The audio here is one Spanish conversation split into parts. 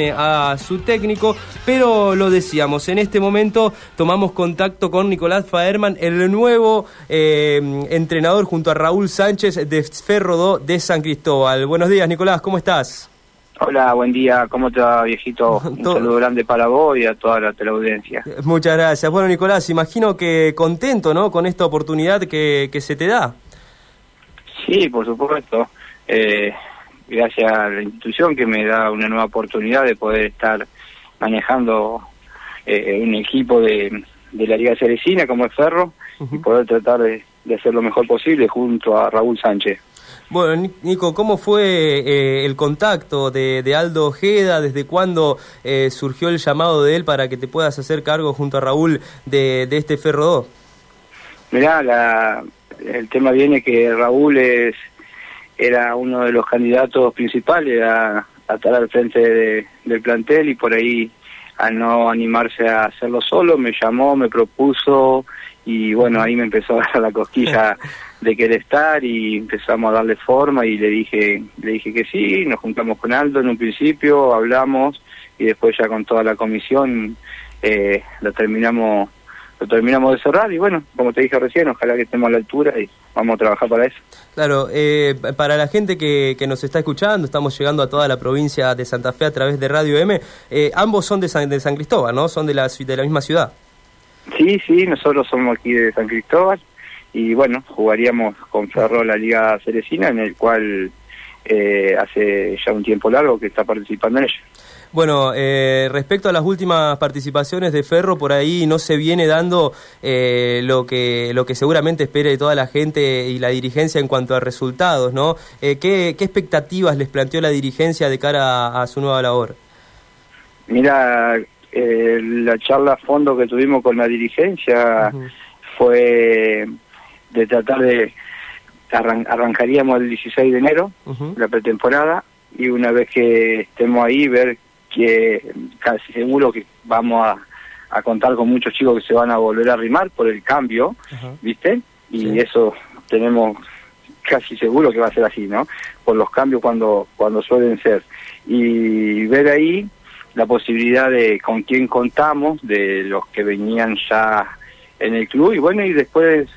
a su técnico, pero lo decíamos, en este momento tomamos contacto con Nicolás Faerman, el nuevo eh, entrenador junto a Raúl Sánchez de Ferrodó de San Cristóbal. Buenos días, Nicolás, ¿cómo estás? Hola, buen día, ¿cómo te va, viejito? Un saludo grande para vos y a toda la teleaudiencia. Muchas gracias. Bueno, Nicolás, imagino que contento, ¿no?, con esta oportunidad que, que se te da. Sí, por supuesto. Eh, gracias a la institución que me da una nueva oportunidad de poder estar manejando eh, un equipo de, de, la Liga Cerecina como es Ferro y poder tratar de, hacer lo mejor posible junto a Raúl Sánchez. Bueno, Nico, ¿cómo fue eh, el contacto de, de, Aldo Ojeda? ¿Desde cuándo eh, surgió el llamado de él para que te puedas hacer cargo junto a Raúl de, de este Ferro 2? Mirá, la, el tema viene que Raúl es era uno de los candidatos principales a, estar al frente del plantel y por ahí al no animarse a hacerlo solo me llamó, me propuso y bueno, ahí me empezó a dar la cosquilla de querer estar y empezamos a darle forma y le dije, le dije que sí, nos juntamos con Aldo en un principio, hablamos y después ya con toda la comisión eh, lo terminamos lo terminamos de cerrar y bueno, como te dije recién, ojalá que estemos a la altura y vamos a trabajar para eso. Claro, eh, para la gente que, que, nos está escuchando, estamos llegando a toda la provincia de Santa Fe a través de Radio M, eh, ambos son de San, de San Cristóbal, ¿no? Son de la, de la misma ciudad. Sí, sí, nosotros somos aquí de San Cristóbal y bueno, jugaríamos con Ferro la Liga Cerecina, en el cual eh, hace ya un tiempo largo que está participando en ella. Bueno, eh, respecto a las últimas participaciones de Ferro, por ahí no se viene dando eh, lo que lo que seguramente espere toda la gente y la dirigencia en cuanto a resultados, ¿no? Eh, ¿qué, ¿qué, expectativas les planteó la dirigencia de cara a, su nueva labor? Mira, eh, la charla a fondo que tuvimos con la dirigencia fue de tratar de arran arrancaríamos el 16 de enero, la pretemporada, y una vez que estemos ahí, ver que casi seguro que vamos a, a, contar con muchos chicos que se van a volver a arrimar por el cambio, ¿viste? Y eso tenemos casi seguro que va a ser así, ¿no? Por los cambios cuando cuando suelen ser. Y ver ahí la posibilidad de con quién contamos, de los que venían ya en el club, y bueno, y después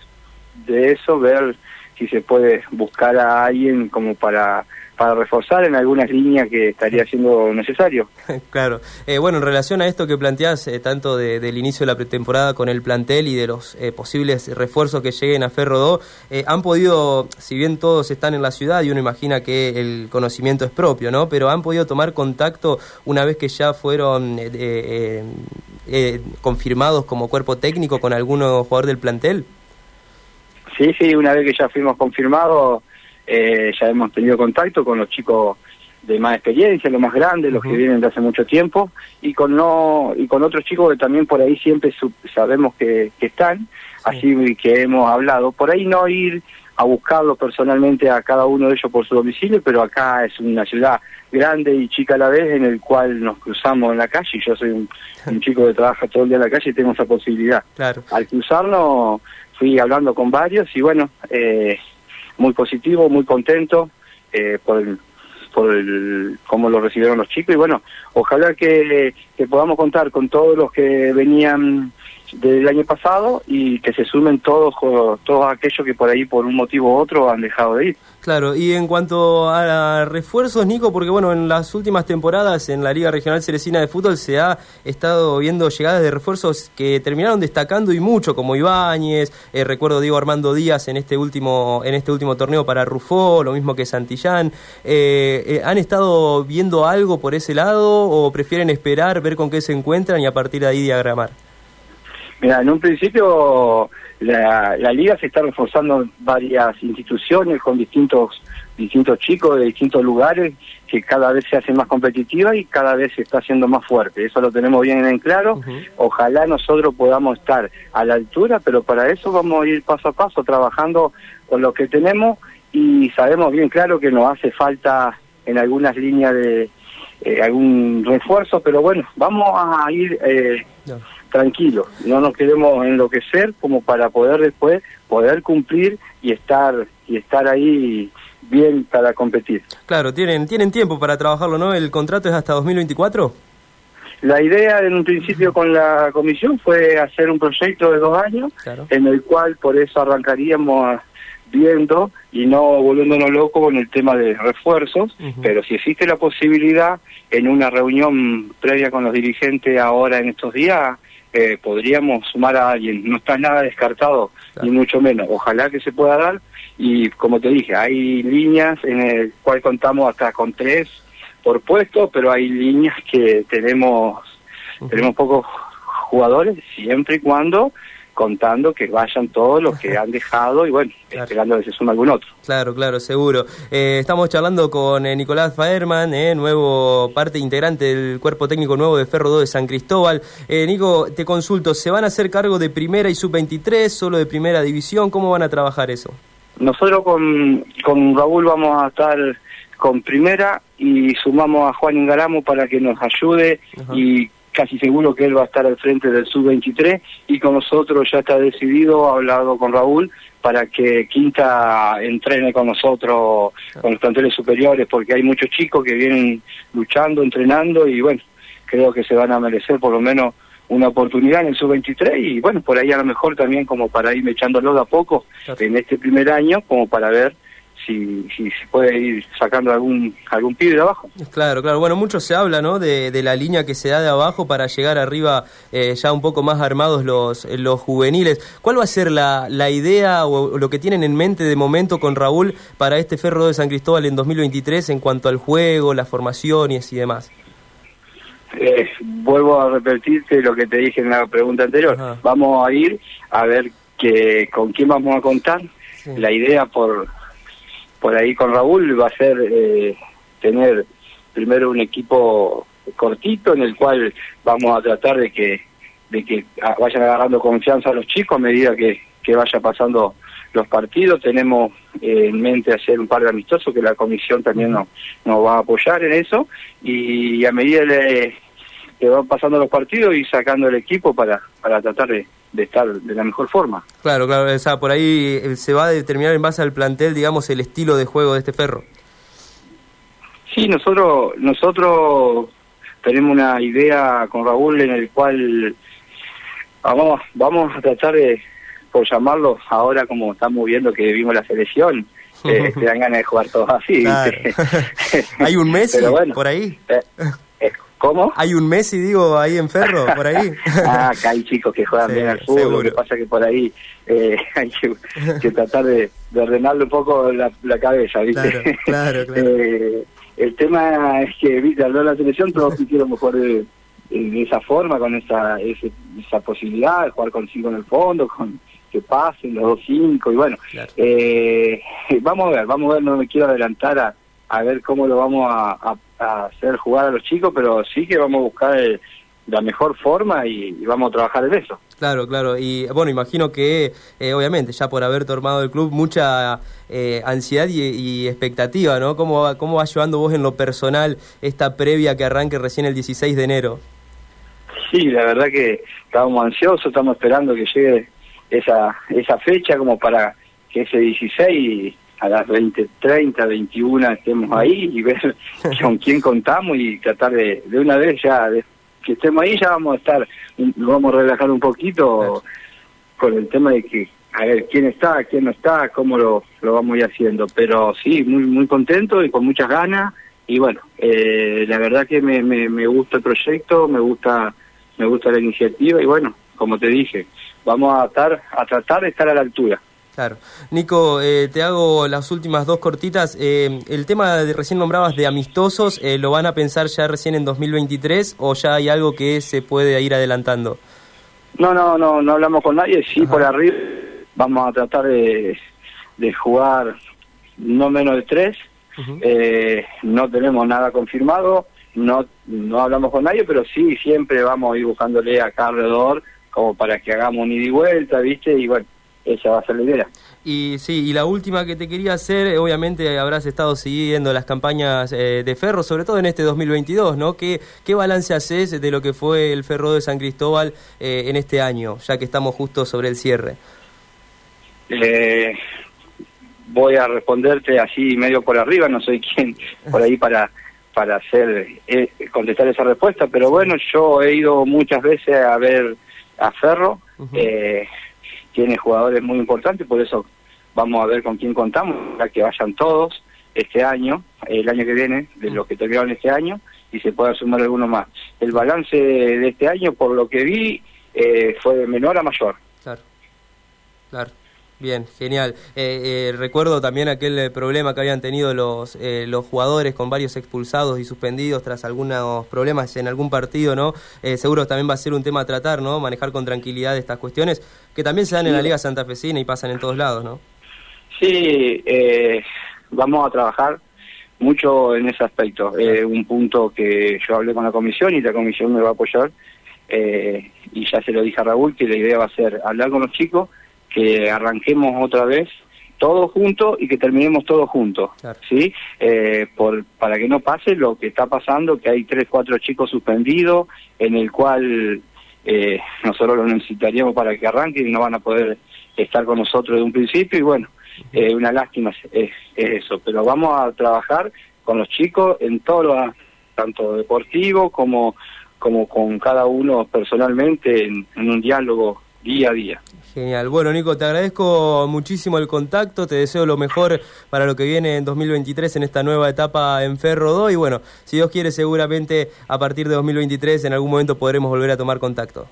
de eso ver si se puede buscar a alguien como para para reforzar en algunas líneas que estaría siendo necesario. claro. Eh, bueno, en relación a esto que planteás, eh, tanto de, del inicio de la pretemporada con el plantel y de los eh, posibles refuerzos que lleguen a Ferro 2, eh, han podido, si bien todos están en la ciudad y uno imagina que el conocimiento es propio, ¿no? Pero han podido tomar contacto una vez que ya fueron confirmados como cuerpo técnico con alguno jugador del plantel. Sí, sí, una vez que ya fuimos confirmados eh, ya hemos tenido contacto con los chicos de más experiencia, los más grandes, los que vienen de hace mucho tiempo, y con no y con otros chicos que también por ahí siempre sabemos que, están, así que hemos hablado. Por ahí no ir a buscarlo personalmente a cada uno de ellos por su domicilio, pero acá es una ciudad grande y chica a la vez en el cual nos cruzamos en la calle, yo soy un, chico que trabaja todo el día en la calle y tengo esa posibilidad. Claro. Al cruzarnos fui hablando con varios y bueno, eh, muy positivo, muy contento eh, por el, por el, cómo lo recibieron los chicos y bueno, ojalá que, que podamos contar con todos los que venían del año pasado y que se sumen todos todos aquellos que por ahí por un motivo u otro han dejado de ir. Claro, y en cuanto a refuerzos, Nico, porque bueno, en las últimas temporadas en la Liga Regional Cerecina de Fútbol se ha estado viendo llegadas de refuerzos que terminaron destacando y mucho, como Ibáñez, eh, recuerdo Diego Armando Díaz en este último en este último torneo para Rufó, lo mismo que Santillán. Eh, eh, ¿Han estado viendo algo por ese lado o prefieren esperar, ver con qué se encuentran y a partir de ahí diagramar? Mira, en un principio la, la, liga se está reforzando varias instituciones con distintos distintos chicos de distintos lugares que cada vez se hace más competitiva y cada vez se está haciendo más fuerte. Eso lo tenemos bien en claro. Ojalá nosotros podamos estar a la altura, pero para eso vamos a ir paso a paso trabajando con lo que tenemos y sabemos bien claro que nos hace falta en algunas líneas de eh, algún refuerzo, pero bueno, vamos a ir eh, tranquilos, no nos queremos enloquecer como para poder después poder cumplir y estar y estar ahí bien para competir. Claro, tienen, tienen tiempo para trabajarlo, ¿no? ¿El contrato es hasta 2024? La idea en un principio con la comisión fue hacer un proyecto de dos años, en el cual por eso arrancaríamos viendo y no volviéndonos locos con el tema de refuerzos, pero si existe la posibilidad en una reunión previa con los dirigentes ahora en estos días, eh, podríamos sumar a alguien. No está nada descartado, ni mucho menos. Ojalá que se pueda dar. Y como te dije, hay líneas en el cual contamos hasta con tres por puesto, pero hay líneas que tenemos, tenemos pocos jugadores, siempre y cuando contando que vayan todos los que han dejado y bueno, esperando que se sume algún otro. Claro, claro, seguro. Eh, estamos charlando con eh, Nicolás Faerman, eh, nuevo parte integrante del cuerpo técnico nuevo de Ferro 2 de San Cristóbal. Eh, Nico, te consulto, ¿se van a hacer cargo de primera y sub-23, solo de primera división? ¿Cómo van a trabajar eso? Nosotros con, con Raúl vamos a estar con primera y sumamos a Juan Ingaramo para que nos ayude y casi seguro que él va a estar al frente del sub-23 y con nosotros ya está decidido, ha hablado con Raúl para que Quinta entrene con nosotros, con los planteles superiores, porque hay muchos chicos que vienen luchando, entrenando y bueno, creo que se van a merecer por lo menos una oportunidad en el sub-23 y bueno, por ahí a lo mejor también como para irme echándolo de a poco en este primer año, como para ver si, si se puede ir sacando algún algún pibe de abajo. Claro, claro. Bueno, mucho se habla, ¿no? De, de la línea que se da de abajo para llegar arriba eh, ya un poco más armados los, los juveniles. ¿Cuál va a ser la, la idea o lo que tienen en mente de momento con Raúl para este Ferro de San Cristóbal en 2023 en cuanto al juego, las formaciones y demás? Eh, vuelvo a repetirte lo que te dije en la pregunta anterior. Vamos a ir a ver que, con quién vamos a contar. La idea por por ahí con Raúl va a ser eh, tener primero un equipo cortito en el cual vamos a tratar de que de que vayan agarrando confianza a los chicos a medida que, que vaya pasando los partidos. Tenemos eh, en mente hacer un par de amistosos que la comisión también nos, nos va a apoyar en eso y a medida que van pasando los partidos y sacando el equipo para, para tratar de, de estar de la mejor forma. Claro, claro, o sea, por ahí eh, se va a determinar en base al plantel, digamos, el estilo de juego de este ferro. Sí, nosotros nosotros tenemos una idea con Raúl en el cual vamos vamos a tratar de por llamarlo ahora como estamos viendo que vimos la selección eh, te dan ganas de jugar todos así hay un mes por ahí eh, ¿Cómo? Hay un Messi, digo, ahí en Ferro, por ahí. ah, acá hay chicos que juegan bien al fútbol, lo que pasa que por ahí eh, hay que, tratar de, ordenarle un poco la, cabeza, ¿viste? Claro, claro, eh, el tema es que, ¿viste? Al ver la selección todos quisieron mejor de, de, esa forma, con esa, esa posibilidad de jugar con cinco en el fondo, con que pasen los dos cinco, y bueno, eh, vamos a ver, vamos a ver, no me quiero adelantar a, a ver cómo lo vamos a hacer jugar a los chicos, pero sí que vamos a buscar la mejor forma y, vamos a trabajar en eso. Claro, claro. Y bueno, imagino que eh, obviamente ya por haber tomado el club mucha eh, ansiedad y, expectativa, ¿no? ¿Cómo va, ¿Cómo va llevando vos en lo personal esta previa que arranque recién el 16 de enero? Sí, la verdad que estábamos ansiosos, estamos esperando que llegue esa, esa fecha como para que ese 16 a las 20, 30, 21 estemos ahí y ver con quién contamos y tratar de, de una vez ya, de, que estemos ahí ya vamos a estar, vamos a relajar un poquito con el tema de que, a ver, quién está, quién no está, cómo lo, lo vamos a ir haciendo. Pero sí, muy, muy contento y con muchas ganas y bueno, eh, la verdad que me, me, me gusta el proyecto, me gusta, me gusta la iniciativa y bueno, como te dije, vamos a estar, a tratar de estar a la altura. Claro. Nico, eh, te hago las últimas dos cortitas. Eh, el tema de recién nombrabas de amistosos, eh, ¿lo van a pensar ya recién en 2023 o ya hay algo que se puede ir adelantando? No, no, no, no hablamos con nadie. Sí, por arriba vamos a tratar de, de jugar no menos de tres. no tenemos nada confirmado, no, no hablamos con nadie, pero sí, siempre vamos a ir buscándole acá alrededor como para que hagamos un ida y vuelta, ¿viste? Y bueno esa va a ser la idea. Y sí, y la última que te quería hacer, eh, obviamente habrás estado siguiendo las campañas eh, de Ferro, sobre todo en este 2022, ¿no? ¿Qué, ¿Qué balance haces de lo que fue el Ferro de San Cristóbal eh, en este año, ya que estamos justo sobre el cierre? voy a responderte así medio por arriba, no soy quien por ahí para para hacer eh, contestar esa respuesta, pero bueno, yo he ido muchas veces a ver a Ferro, eh, tiene jugadores muy importantes, por eso vamos a ver con quién contamos, para que vayan todos este año, el año que viene, de los que terminaron este año, y se pueda sumar alguno más. El balance de este año, por lo que vi, eh, fue de menor a mayor. Claro, claro. Bien, genial. Eh, eh, recuerdo también aquel eh, problema que habían tenido los, los jugadores con varios expulsados y suspendidos tras algunos problemas en algún partido, ¿no? seguro también va a ser un tema a tratar, ¿no? Manejar con tranquilidad estas cuestiones que también se dan en la Liga Santafesina y pasan en todos lados, ¿no? Sí, vamos a trabajar mucho en ese aspecto. un punto que yo hablé con la comisión y la comisión me va a apoyar. y ya se lo dije a Raúl que la idea va a ser hablar con los chicos que arranquemos otra vez todos juntos y que terminemos todos juntos, ¿sí? Eh, por, para que no pase lo que está pasando, que hay tres, cuatro chicos suspendidos, en el cual eh, nosotros los necesitaríamos para que arranquen y no van a poder estar con nosotros de un principio, y bueno, eh, una lástima es, eso, pero vamos a trabajar con los chicos en todo lo, tanto deportivo como, como con cada uno personalmente en un diálogo día a día. Genial. Bueno, Nico, te agradezco muchísimo el contacto, te deseo lo mejor para lo que viene en 2023 en esta nueva etapa en Ferro 2 y bueno, si Dios quiere seguramente a partir de 2023 en algún momento podremos volver a tomar contacto.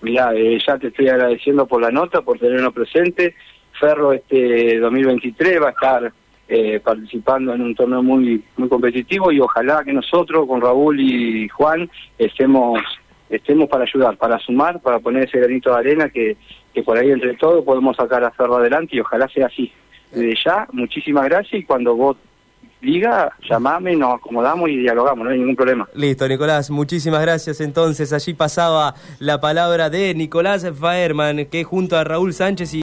Mira, eh, ya te estoy agradeciendo por la nota, por tenernos presente. Ferro este 2023 va a estar eh, participando en un torneo muy muy competitivo y ojalá que nosotros con Raúl y Juan estemos estemos para ayudar, para sumar, para poner ese granito de arena que, que por ahí entre todos podemos sacar a Ferro adelante y ojalá sea así. Desde ya, muchísimas gracias y cuando vos diga, llamame, nos acomodamos y dialogamos, no hay ningún problema. Listo, Nicolás, muchísimas gracias. Entonces, allí pasaba la palabra de Nicolás Faerman, que junto a Raúl Sánchez y